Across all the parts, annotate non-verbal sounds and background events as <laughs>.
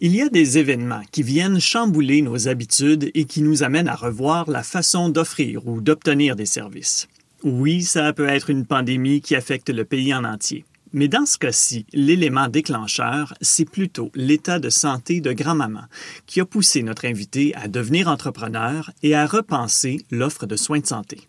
Il y a des événements qui viennent chambouler nos habitudes et qui nous amènent à revoir la façon d'offrir ou d'obtenir des services. Oui, ça peut être une pandémie qui affecte le pays en entier. Mais dans ce cas-ci, l'élément déclencheur, c'est plutôt l'état de santé de grand-maman qui a poussé notre invité à devenir entrepreneur et à repenser l'offre de soins de santé.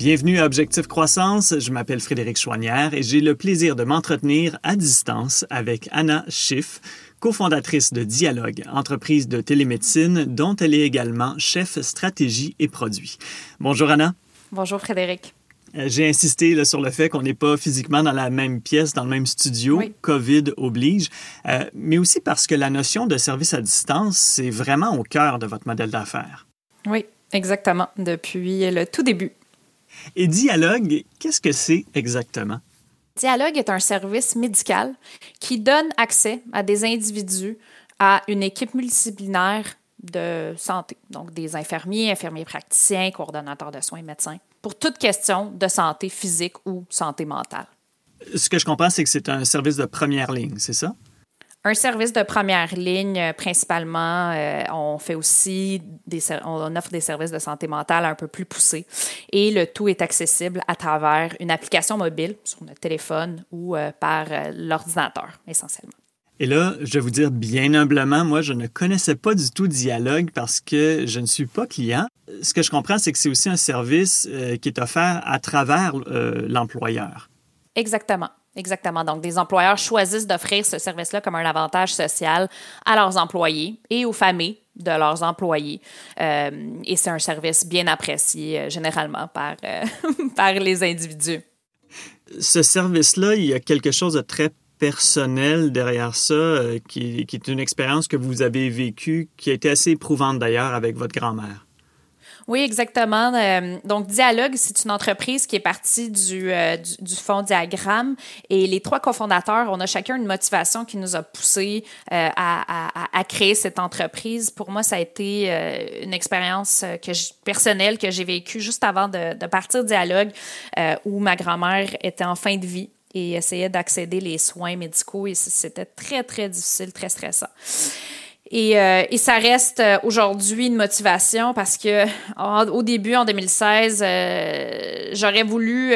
Bienvenue à Objectif Croissance. Je m'appelle Frédéric Chouanière et j'ai le plaisir de m'entretenir à distance avec Anna Schiff, cofondatrice de Dialogue, entreprise de télémédecine dont elle est également chef stratégie et produits. Bonjour Anna. Bonjour Frédéric. Euh, j'ai insisté sur le fait qu'on n'est pas physiquement dans la même pièce, dans le même studio. COVID oblige. Euh, mais aussi parce que la notion de service à distance, c'est vraiment au cœur de votre modèle d'affaires. Oui, exactement. Depuis le tout début. Et Dialogue, qu'est-ce que c'est exactement? Dialogue est un service médical qui donne accès à des individus à une équipe multidisciplinaire de santé, donc des infirmiers, infirmiers praticiens, coordonnateurs de soins, médecins, pour toute question de santé physique ou santé mentale. Ce que je comprends, c'est que c'est un service de première ligne, c'est ça? Un service de première ligne, euh, principalement. Euh, on fait aussi des, on offre des services de santé mentale un peu plus poussés. Et le tout est accessible à travers une application mobile sur notre téléphone ou euh, par l'ordinateur, essentiellement. Et là, je vais vous dire bien humblement, moi, je ne connaissais pas du tout Dialogue parce que je ne suis pas client. Ce que je comprends, c'est que c'est aussi un service qui est offert à travers l'employeur. Exactement. Exactement. Donc, des employeurs choisissent d'offrir ce service-là comme un avantage social à leurs employés et aux familles de leurs employés. Euh, et c'est un service bien apprécié euh, généralement par, euh, <laughs> par les individus. Ce service-là, il y a quelque chose de très personnel derrière ça, qui, qui est une expérience que vous avez vécue, qui a été assez éprouvante d'ailleurs avec votre grand-mère. Oui, exactement. Euh, donc, Dialogue, c'est une entreprise qui est partie du, euh, fonds Diagramme. Et les trois cofondateurs, on a chacun une motivation qui nous a poussé euh, à, créer cette entreprise. Pour moi, ça a été une expérience personnelle que j'ai vécue juste avant de, de partir Dialogue, où ma grand-mère était en fin de vie et essayait d'accéder les soins médicaux. Et c'était très, très difficile, très stressant. Et, euh, et, ça reste euh, aujourd'hui une motivation parce que au début, en 2016, euh, j'aurais voulu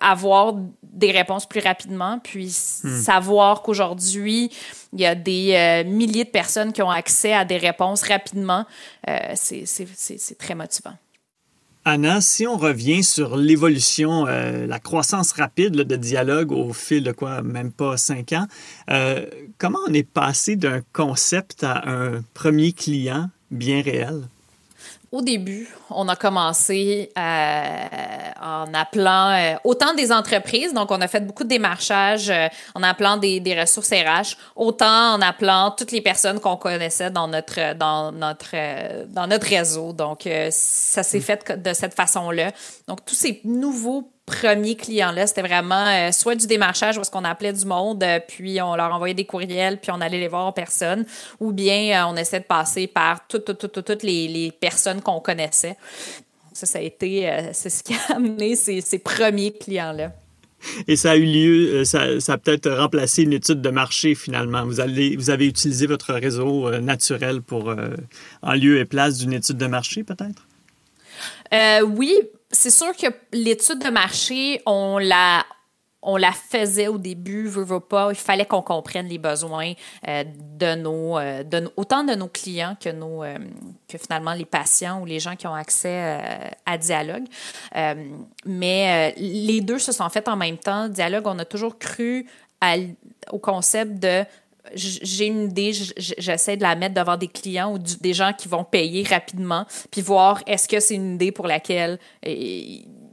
avoir des réponses plus rapidement, puis hmm. savoir qu'aujourd'hui, il y a des milliers de personnes qui ont accès à des réponses rapidement, c'est très motivant. Anna, si on revient sur l'évolution, euh, la croissance rapide de dialogue au fil de quoi, même pas cinq ans, euh, comment on est passé d'un concept à un premier client bien réel? Au début, on a commencé euh, en appelant euh, autant des entreprises, donc on a fait beaucoup de démarchage euh, en appelant des, des, ressources RH, autant en appelant toutes les personnes qu'on connaissait dans notre dans notre dans notre réseau. Donc ça s'est mm. fait de cette façon-là. Donc tous ces nouveaux premiers clients-là, c'était vraiment euh, soit du démarchage où ce qu'on appelait du monde, euh, puis on leur envoyait des courriels, puis on allait les voir en personne, ou bien euh, on essaie de passer par toutes les, les personnes qu'on connaissait. Ça, ça a été, c'est ce qui a <laughs> amené ces, ces premiers clients-là. Et ça a eu lieu, ça, ça a peut-être remplacé une étude de marché finalement. Vous, allez, vous avez utilisé votre réseau naturel pour, en lieu et place d'une étude de marché peut-être? oui, c'est sûr que l'étude de marché, on la, on la faisait au début, veut, veut pas. Il fallait qu'on comprenne les besoins euh, de nos, euh, de, autant de nos clients que nos, euh, que finalement les patients ou les gens qui ont accès à Dialogue. mais les deux se sont faits en même temps. Dialogue, on a toujours cru au concept de j'ai une idée, j'essaie de la mettre devant des clients ou des gens qui vont payer rapidement, puis voir est-ce que c'est une idée pour laquelle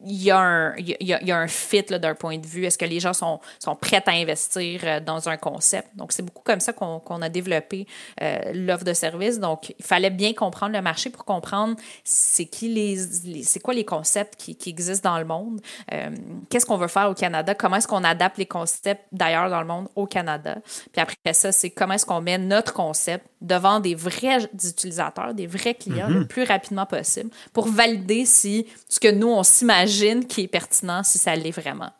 il y, a un, il, y a, il y a un fit d'un point de vue. Est-ce que les gens sont, sont prêts à investir euh, dans un concept? Donc, c'est beaucoup comme ça qu'on a développé euh, l'offre de service. Donc, il fallait bien comprendre le marché pour comprendre c'est qui les, c'est quoi les concepts qui, qui, existent dans le monde, euh, qu'est-ce qu'on veut faire au Canada, comment est-ce qu'on adapte les concepts d'ailleurs dans le monde au Canada? Puis après ça, c'est comment est-ce qu'on met notre concept devant des vrais utilisateurs, des vrais clients le mm-hmm. plus rapidement possible pour valider si ce que nous, on s'imagine qui est pertinent, si ça l'est vraiment.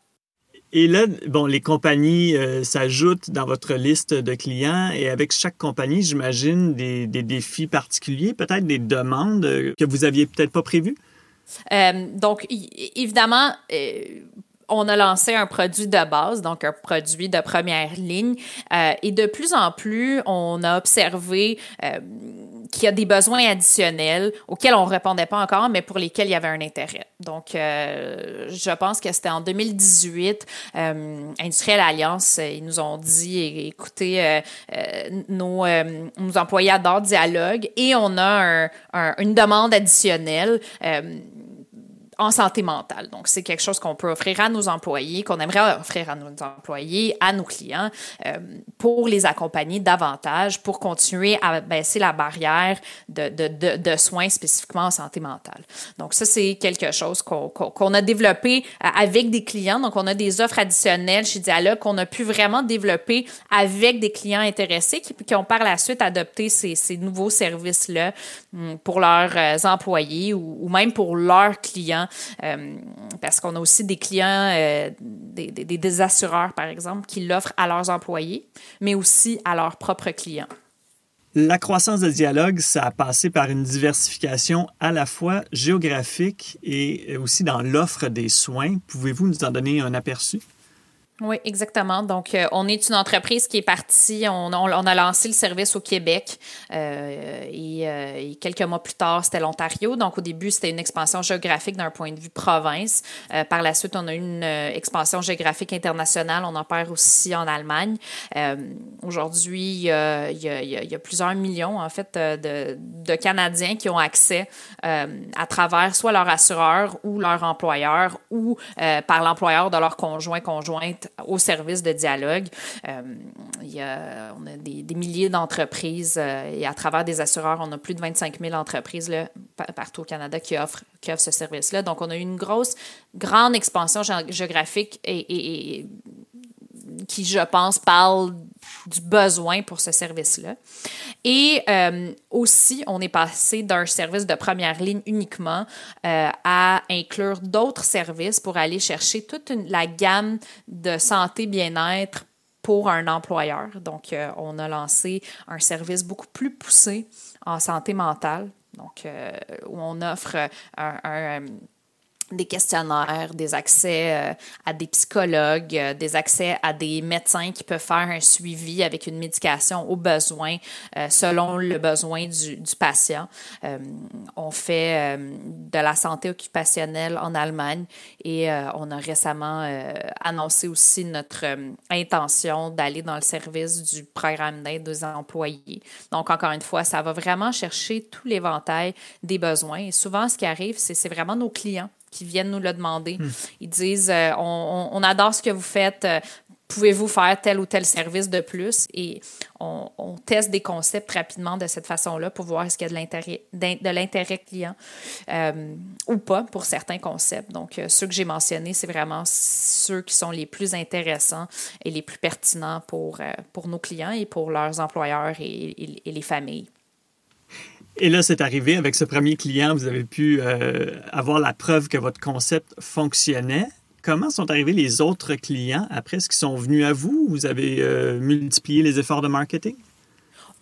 Et là, bon, les compagnies euh, s'ajoutent dans votre liste de clients et avec chaque compagnie, j'imagine des, des, défis particuliers, peut-être des demandes que vous aviez peut-être pas prévues? Euh, donc, évidemment, euh, on a lancé un produit de base, donc un produit de première ligne. Euh, et de plus en plus, on a observé euh, qu'il y a des besoins additionnels auxquels on ne répondait pas encore, mais pour lesquels il y avait un intérêt. Donc, euh, je pense que c'était en 2018, Industriel Alliance, ils nous ont dit, écoutez, nos, nos, employés adorent Dialogue et on a une demande additionnelle en santé mentale. Donc, c'est quelque chose qu'on peut offrir à nos employés, qu'on aimerait offrir à nos employés, à nos clients, euh, pour les accompagner davantage, pour continuer à baisser la barrière de, de, de, soins spécifiquement en santé mentale. Donc, ça, c'est quelque chose qu'on qu'on a développé euh, avec des clients. Donc, on a des offres additionnelles chez Dialogue qu'on a pu vraiment développer avec des clients intéressés qui, qui ont par la suite adopté ces, ces nouveaux services-là hum, pour leurs euh, employés ou, ou même pour leurs clients euh, parce qu'on a aussi des clients, euh, des, des, assureurs, par exemple, qui l'offrent à leurs employés, mais aussi à leurs propres clients. La croissance de dialogue, ça a passé par une diversification à la fois géographique et aussi dans l'offre des soins. Pouvez-vous nous en donner un aperçu? Oui, exactement. Donc, euh, on est une entreprise qui est partie, on, a lancé le service au Québec euh, et, euh, et, quelques mois plus tard, c'était l'Ontario. Donc, au début, c'était une expansion géographique d'un point de vue province. Par la suite, on a eu une expansion géographique internationale. On opère aussi en Allemagne. Aujourd'hui, il, y a, il, y a, plusieurs millions, en fait, de, de Canadiens qui ont accès à travers soit leur assureur ou leur employeur ou par l'employeur de leur conjoint, conjointe au service de dialogue. Euh, il y a, on a des, milliers d'entreprises euh, et à travers des assureurs, on a plus de 25 000 entreprises là, partout au Canada qui offrent, qui offrent ce service-là. Donc, on a eu une grosse, grande expansion géographique et, et qui, je pense, parle du besoin pour ce service-là. Et euh, aussi, on est passé d'un service de première ligne uniquement euh, à inclure d'autres services pour aller chercher toute la gamme de santé, bien-être pour un employeur. Donc, euh, on a lancé un service beaucoup plus poussé en santé mentale, donc où on offre un des questionnaires, des accès euh, à des psychologues, euh, des accès à des médecins qui peuvent faire un suivi avec une médication au besoin, euh, selon le besoin du, patient. on fait de la santé occupationnelle en Allemagne et on a récemment annoncé aussi notre intention d'aller dans le service du programme d'aide aux employés. Donc, encore une fois, ça va vraiment chercher tout l'éventail des besoins. Et souvent, ce qui arrive, c'est vraiment nos clients qui viennent nous le demander. Hmm. Ils disent euh, on, on, adore ce que vous faites. Euh, pouvez-vous faire tel ou tel service de plus? Et on, on teste des concepts rapidement de cette façon-là pour voir est-ce qu'il y a de l'intérêt, de l'intérêt client euh, ou pas pour certains concepts. Donc, ceux que j'ai mentionnés, c'est vraiment ceux qui sont les plus intéressants et les plus pertinents pour, pour nos clients et pour leurs employeurs et les familles. Et là, c'est arrivé avec ce premier client, vous avez pu euh, avoir la preuve que votre concept fonctionnait. Comment sont arrivés les autres clients après? Est-ce qu'ils sont venus à vous? Vous avez euh, multiplié les efforts de marketing?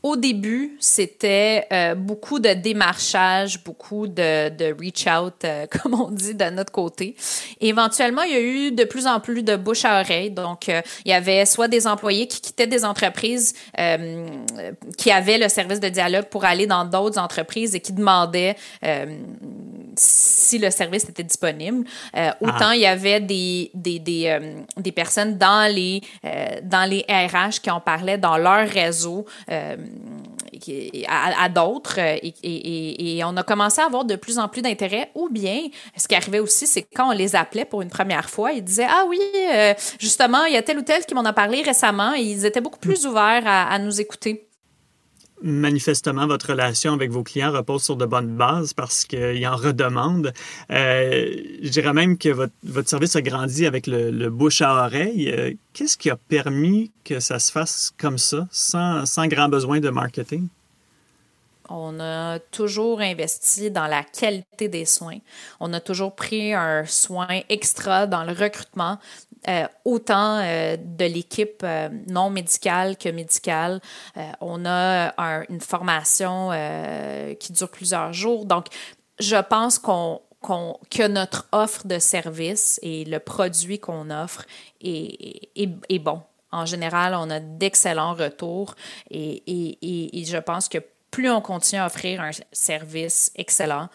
Au début, c'était euh, beaucoup de démarchage, beaucoup de, de reach out, euh, <laughs> comme on dit de notre côté. éventuellement, il y a eu de plus en plus de bouche à oreille. Donc, euh, il y avait soit des employés qui quittaient des entreprises qui avaient le service de dialogue pour aller dans d'autres entreprises et qui demandaient si le service était disponible. autant ah. il y avait des, des, des, des personnes dans les, dans les RH qui en parlaient dans leur réseau à, d'autres et, on a commencé à avoir de plus en plus d'intérêt ou bien ce qui arrivait aussi c'est quand on les appelait pour une première fois ils disaient ah oui justement il y a tel ou tel qui m'en a parlé récemment et ils étaient beaucoup plus ouverts à nous écouter manifestement, votre relation avec vos clients repose sur de bonnes bases parce qu'ils en redemandent. Euh, je dirais même que votre, votre, service a grandi avec le, bouche à oreille. Euh, qu'est-ce qui a permis que ça se fasse comme ça, sans, sans grand besoin de marketing? On a toujours investi dans la qualité des soins. On a toujours pris un soin extra dans le recrutement, euh, autant euh, de l'équipe euh, non médicale que médicale. on a une formation qui dure plusieurs jours. Donc, je pense qu'on que notre offre de service et le produit qu'on offre est, est, bon. En général, on a d'excellents retours et, et, je pense que plus on continue à offrir un service excellent,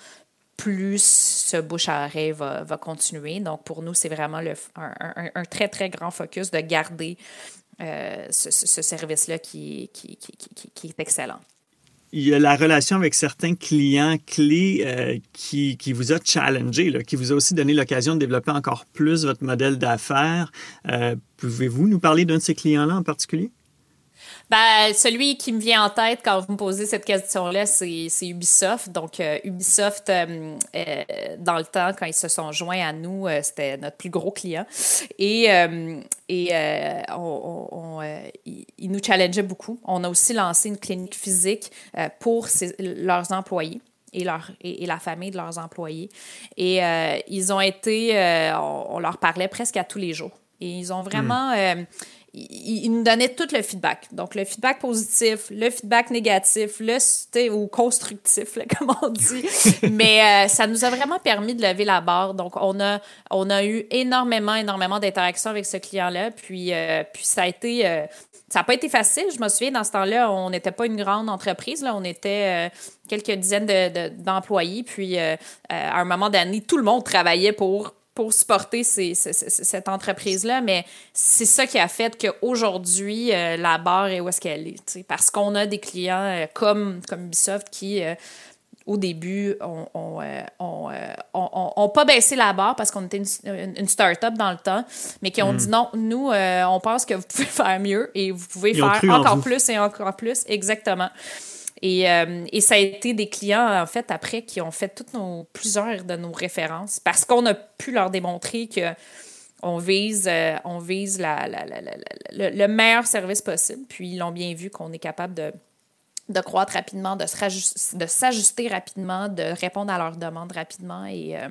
plus ce bouche à oreille va, va continuer. Donc, pour nous, c'est vraiment le, un, très, très grand focus de garder euh, ce, service-là qui, qui, qui, est excellent. Il y a la relation avec certains clients clés euh, qui, vous a challengé, qui vous a aussi donné l'occasion de développer encore plus votre modèle d'affaires. Euh, pouvez-vous nous parler d'un de ces clients-là en particulier? Ben, celui qui me vient en tête quand vous me posez cette question-là, c'est Ubisoft. Donc, euh, Ubisoft, euh, euh, dans le temps, quand ils se sont joints à nous, c'était notre plus gros client. Et, et on, ils nous challengeaient beaucoup. On a aussi lancé une clinique physique pour leurs employés et, leur, et, la famille de leurs employés. Et ils ont été, on, leur parlait presque à tous les jours. Et ils ont vraiment... Hmm il, nous donnait tout le feedback. Donc, le feedback positif, le feedback négatif, le ou constructif, <laughs> comme on dit. <laughs> Mais euh, ça nous a vraiment permis de lever la barre. Donc, on a, on a eu énormément, énormément d'interactions avec ce client-là. Puis, euh, puis ça a été. Euh, ça n'a pas été facile. Je me souviens, dans ce temps-là, on n'était pas une grande entreprise. Là. On était quelques dizaines d'employés. puis, à un moment donné, tout le monde travaillait pour pour supporter cette entreprise-là, mais c'est ça qui a fait qu'aujourd'hui, euh, la barre est où est-ce qu'elle est. Parce qu'on a des clients euh, comme, comme Ubisoft qui, euh, au début, ont, ont, pas baissé la barre parce qu'on était une, une start-up dans le temps, mais qui ont dit hmm. non, nous, on pense que vous pouvez <laughs> faire mieux et vous pouvez faire encore plus et encore plus. Exactement. Et, euh, et, ça a été des clients, en fait, après, qui ont fait toutes nos, plusieurs de nos références parce qu'on a pu leur démontrer que on vise, euh, on vise le, meilleur service possible. Puis ils l'ont bien vu qu'on est capable de, de croître rapidement, de s'ajuster rapidement, de répondre à leurs demandes rapidement. Et, euh,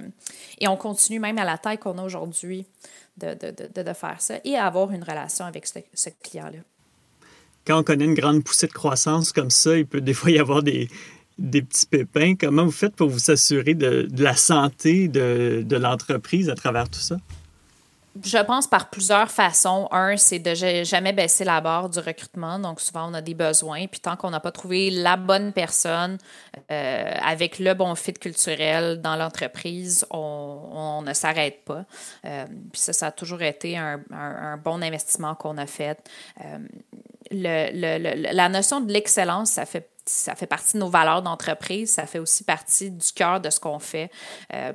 et on continue même à la taille qu'on a aujourd'hui de, de, de, faire ça et à avoir une relation avec ce client-là quand on connaît une grande poussée de croissance comme ça, il peut des fois y avoir des, des petits pépins. Comment vous faites pour vous assurer de, la santé de, de l'entreprise à travers tout ça? Je pense par plusieurs façons. Un, c'est de jamais baisser la barre du recrutement. Donc, souvent, on a des besoins. Puis, tant qu'on n'a pas trouvé la bonne personne euh, avec le bon fit culturel dans l'entreprise, on, ne s'arrête pas. Euh, puis, ça, ça a toujours été un, un, bon investissement qu'on a fait. Euh, le, la notion de l'excellence, ça fait ça fait partie de nos valeurs d'entreprise, ça fait aussi partie du cœur de ce qu'on fait. Euh,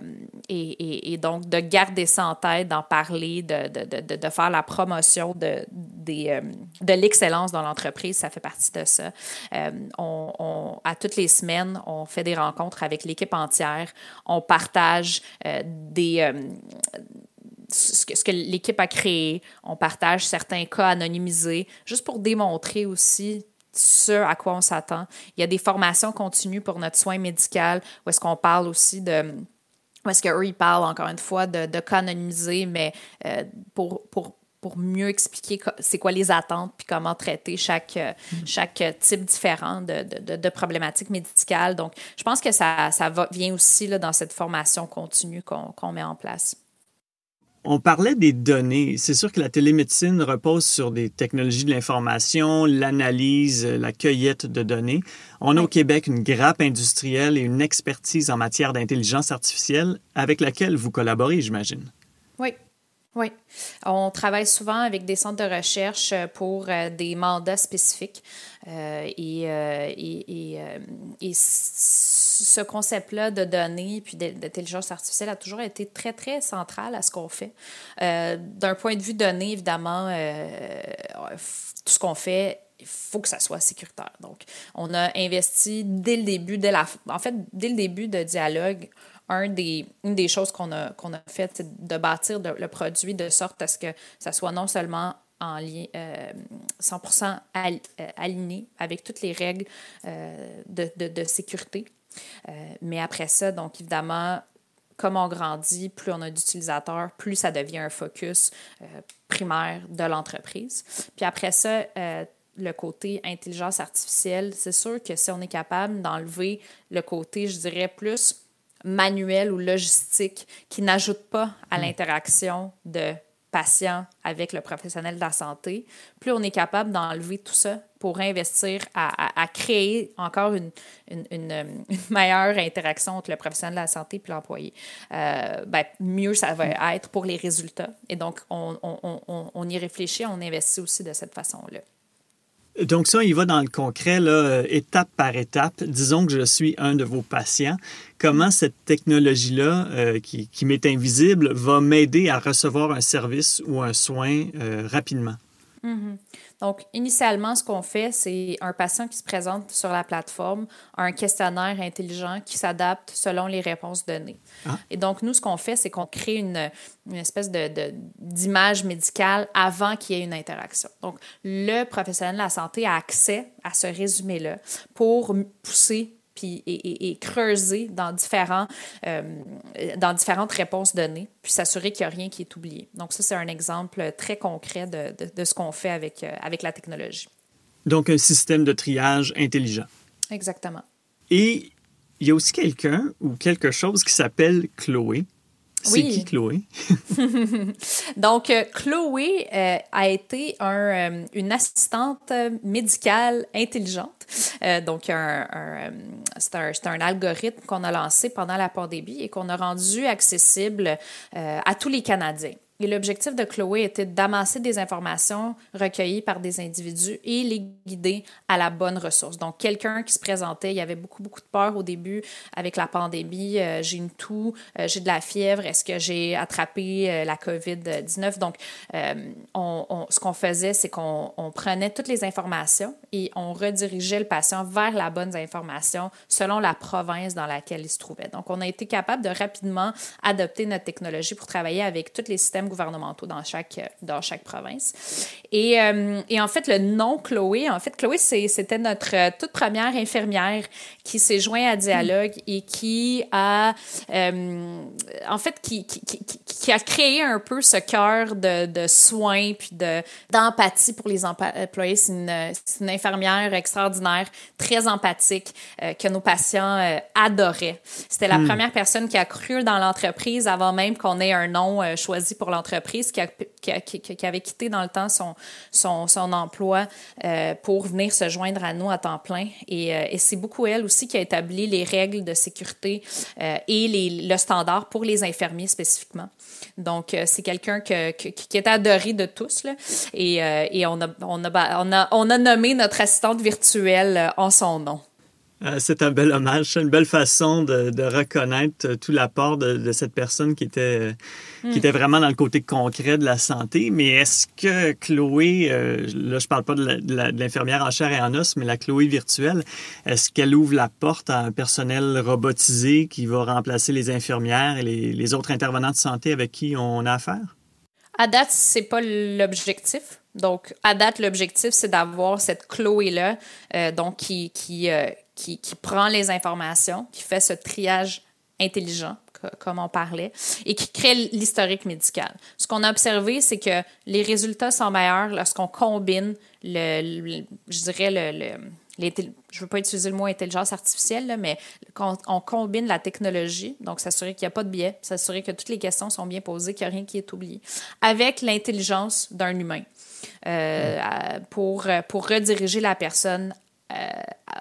et, et, donc, de garder ça en tête, d'en parler, de, de, de, de, faire la promotion de, euh, de l'excellence dans l'entreprise, ça fait partie de ça. Euh, on, on, à toutes les semaines, on fait des rencontres avec l'équipe entière, on partage des ce que, l'équipe a créé. On partage certains cas anonymisés, juste pour démontrer aussi ce à quoi on s'attend. Il y a des formations continues pour notre soin médical, où est-ce qu'on parle aussi de... Où est-ce qu'eux, ils parlent, encore une fois, de, de cas anonymisés, mais euh, pour, pour, pour mieux expliquer c'est quoi les attentes puis comment traiter chaque, euh, mm. chaque type différent de, de, de, problématiques médicales. Donc, je pense que ça, ça va, vient aussi là, dans cette formation continue qu'on met en place. On parlait des données. C'est sûr que la télémédecine repose sur des technologies de l'information, l'analyse, la cueillette de données. On a au Québec une grappe industrielle et une expertise en matière d'intelligence artificielle avec laquelle vous collaborez, j'imagine. Oui. Oui. On travaille souvent avec des centres de recherche pour des mandats spécifiques. et, et, et, ce concept-là de données puis d'intelligence artificielle a toujours été très, très central à ce qu'on fait. D'un point de vue données, évidemment, tout ce qu'on fait il faut que ça soit sécuritaire. Donc, on a investi dès le début, dès la, en fait, dès le début de dialogue, une des choses qu'on a, qu'on a fait, c'est de bâtir le produit de sorte à ce que ça soit non seulement en lien, 100% euh, euh, aligné avec toutes les règles euh, de, sécurité. mais après ça, donc évidemment, comme on grandit, plus on a d'utilisateurs, plus ça devient un focus primaire de l'entreprise. Puis après ça, le côté intelligence artificielle, c'est sûr que si on est capable d'enlever le côté, je dirais, plus manuel ou logistique qui n'ajoute pas à hmm. l'interaction de patient avec le professionnel de la santé, plus on est capable d'enlever tout ça pour investir à, créer encore une, <laughs> une, meilleure interaction entre le professionnel de la santé et l'employé, euh, ben, mieux ça va être pour les résultats. Et donc, on, on, on y réfléchit, on investit aussi de cette façon-là. Donc ça, il va dans le concret, là, euh, étape par étape. Disons que je suis un de vos patients. Comment cette technologie-là, euh, qui, qui m'est invisible, va m'aider à recevoir un service ou un soin euh, rapidement? Mm-hmm. Donc, initialement, ce qu'on fait, c'est un patient qui se présente sur la plateforme un questionnaire intelligent qui s'adapte selon les réponses données. Ah. Et donc, nous, ce qu'on fait, c'est qu'on crée une, une espèce d'image de, médicale avant qu'il y ait une interaction. Donc, le professionnel de la santé a accès à ce résumé-là pour pousser puis, et, creuser dans, différents, euh, dans différentes réponses données, puis s'assurer qu'il n'y a rien qui est oublié. Donc ça, c'est un exemple très concret de, de, ce qu'on fait avec, euh, avec la technologie. Donc un système de triage intelligent. Exactement. Et il y a aussi quelqu'un ou quelque chose qui s'appelle Chloé. C'est qui Chloé? <laughs> Donc, euh, Chloé euh, a été un, euh, une assistante médicale intelligente. donc, un, c'est un, un, algorithme qu'on a lancé pendant la pandémie et qu'on a rendu accessible à tous les Canadiens. Et l'objectif de Chloé était d'amasser des informations recueillies par des individus et les guider à la bonne ressource. Donc, quelqu'un qui se présentait, il y avait beaucoup, beaucoup de peur au début avec la pandémie. Euh, j'ai une toux, euh, j'ai de la fièvre, est-ce que j'ai attrapé euh, la COVID-19? Donc, on, ce qu'on faisait, c'est qu'on prenait toutes les informations et on redirigeait le patient vers la bonne information selon la province dans laquelle il se trouvait. Donc, on a été capable de rapidement adopter notre technologie pour travailler avec tous les systèmes gouvernementaux dans chaque, dans chaque province. Et, euh, et en fait, le nom Chloé, en fait, Chloé, c'était notre euh, toute première infirmière qui s'est joint à Dialogue et qui a, euh, en fait, qui, qui, qui, qui, a créé un peu ce cœur de, de soins puis d'empathie pour les employés. C'est une, une, infirmière extraordinaire, très empathique, que nos patients adoraient. C'était la hmm. première personne qui a cru dans l'entreprise avant même qu'on ait un nom choisi pour l'entreprise qui, avait quitté dans le temps son, emploi euh, pour venir se joindre à nous à temps plein. Et, euh, et c'est beaucoup elle aussi qui a établi les règles de sécurité euh, et les, le standard pour les infirmiers spécifiquement. Donc, c'est quelqu'un que, qui est adoré de tous. Et, on, a, on, a, on a nommé notre assistante virtuelle en son nom. Euh, c'est un bel hommage, c'est une belle façon de, reconnaître tout l'apport de, cette personne qui était, qui hmm. était vraiment dans le côté concret de la santé. Mais est-ce que Chloé, euh, là je parle pas de l'infirmière en chair et en os, mais la Chloé virtuelle, est-ce qu'elle ouvre la porte à un personnel robotisé qui va remplacer les infirmières et les, autres intervenants de santé avec qui on a affaire? À date, c'est pas l'objectif. Donc, à date, l'objectif, c'est d'avoir cette Chloé-là, euh, donc qui, qui, qui, prend les informations, qui fait ce triage intelligent, comme on parlait, et qui crée l'historique médical. Ce qu'on a observé, c'est que les résultats sont meilleurs lorsqu'on combine le, je dirais le, je ne veux pas utiliser le mot intelligence artificielle, mais quand on combine la technologie, donc s'assurer qu'il n'y a pas de biais, s'assurer que toutes les questions sont bien posées, qu'il n'y a rien qui est oublié, avec l'intelligence d'un humain euh, pour, pour rediriger la personne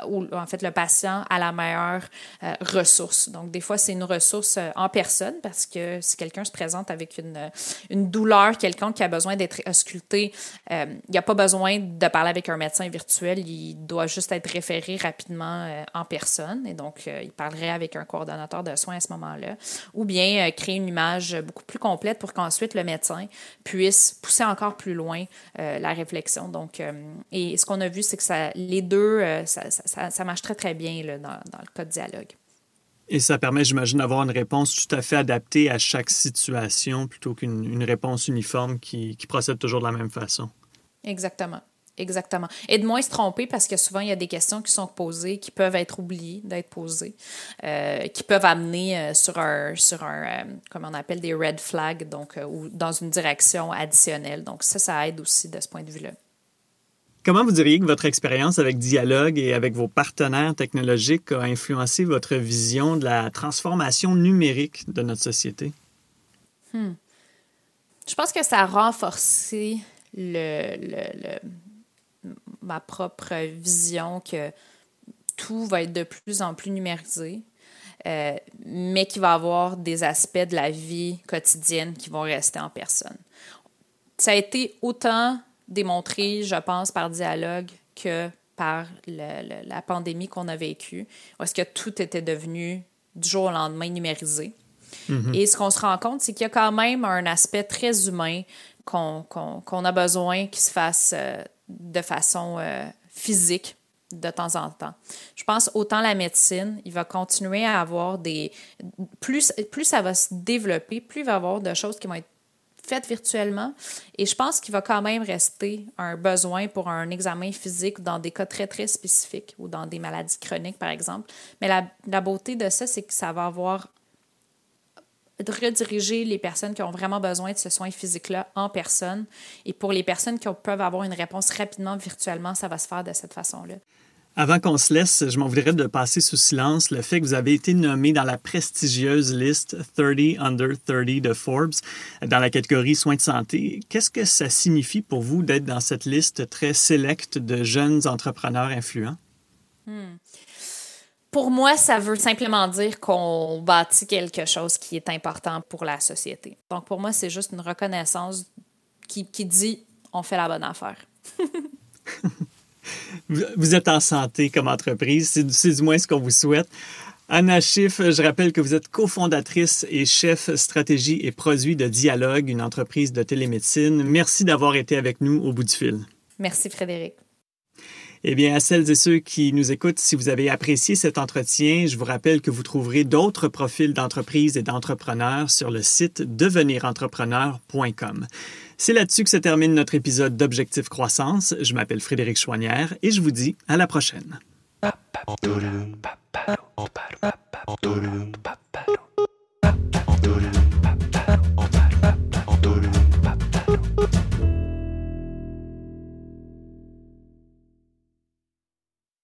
ou en fait le patient à la meilleure euh, ressource. Donc, des fois, c'est une ressource euh, en personne parce que si quelqu'un se présente avec une, une douleur quelconque qui a besoin d'être ausculté, il n'y a pas besoin de parler avec un médecin virtuel, il doit juste être référé rapidement en personne et donc il parlerait avec un coordonnateur de soins à ce moment-là. Ou bien créer une image beaucoup plus complète pour qu'ensuite le médecin puisse pousser encore plus loin la réflexion. Donc, et ce qu'on a vu, c'est que ça, les deux euh, ça, marche très, très bien dans, le cas de dialogue. Et ça permet, j'imagine, d'avoir une réponse tout à fait adaptée à chaque situation plutôt qu'une réponse uniforme qui, procède toujours de la même façon. Exactement. Exactement. Et de moins se tromper parce que souvent, il y a des questions qui sont posées, qui peuvent être oubliées d'être posées, euh, qui peuvent amener euh, sur un, sur un comme on appelle des red flags, donc, ou dans une direction additionnelle. Donc, ça, ça aide aussi de ce point de vue-là. Comment vous diriez que votre expérience avec Dialogue et avec vos partenaires technologiques a influencé votre vision de la transformation numérique de notre société? Hmm. Je pense que ça a renforcé ma propre vision que tout va être de plus en plus numérisé, euh, mais qu'il va y avoir des aspects de la vie quotidienne qui vont rester en personne. Ça a été autant démontré, je pense, par dialogue que par la pandémie qu'on a vécue, où est-ce que tout était devenu du jour au lendemain numérisé. Mm-hmm. Et ce qu'on se rend compte, c'est qu'il y a quand même un aspect très humain qu'on a besoin qu'il se fasse euh, de façon euh, physique de temps en temps. Je pense autant la médecine, il va continuer à avoir des... Plus, plus ça va se développer, plus il va y avoir de choses qui vont être faites virtuellement. Et je pense qu'il va quand même rester un besoin pour un examen physique dans des cas très, très spécifiques ou dans des maladies chroniques, par exemple. Mais la, la beauté de ça, c'est que ça va avoir rediriger les personnes qui ont vraiment besoin de ce soin physique-là en personne. Et pour les personnes qui peuvent avoir une réponse rapidement virtuellement, ça va se faire de cette façon-là. Avant qu'on se laisse, je m'en voudrais de passer sous silence le fait que vous avez été nommé dans la prestigieuse liste 30 Under 30 de Forbes dans la catégorie soins de santé. Qu'est-ce que ça signifie pour vous d'être dans cette liste très sélecte de jeunes entrepreneurs influents? Hmm. Pour moi, ça veut simplement dire qu'on bâtit quelque chose qui est important pour la société. Donc, pour moi, c'est juste une reconnaissance qui, qui dit on fait la bonne affaire. <laughs> vous êtes en santé comme entreprise, c'est du moins ce qu'on vous souhaite. Anna Schiff, je rappelle que vous êtes cofondatrice et chef stratégie et produit de Dialogue, une entreprise de télémédecine. Merci d'avoir été avec nous au bout du fil. Merci Frédéric. Eh bien, à celles et ceux qui nous écoutent, si vous avez apprécié cet entretien, je vous rappelle que vous trouverez d'autres profils d'entreprises et d'entrepreneurs sur le site devenirentrepreneur.com. C'est là-dessus que se termine notre épisode d'Objectif Croissance. Je m'appelle Frédéric Chouanière et je vous dis à la prochaine.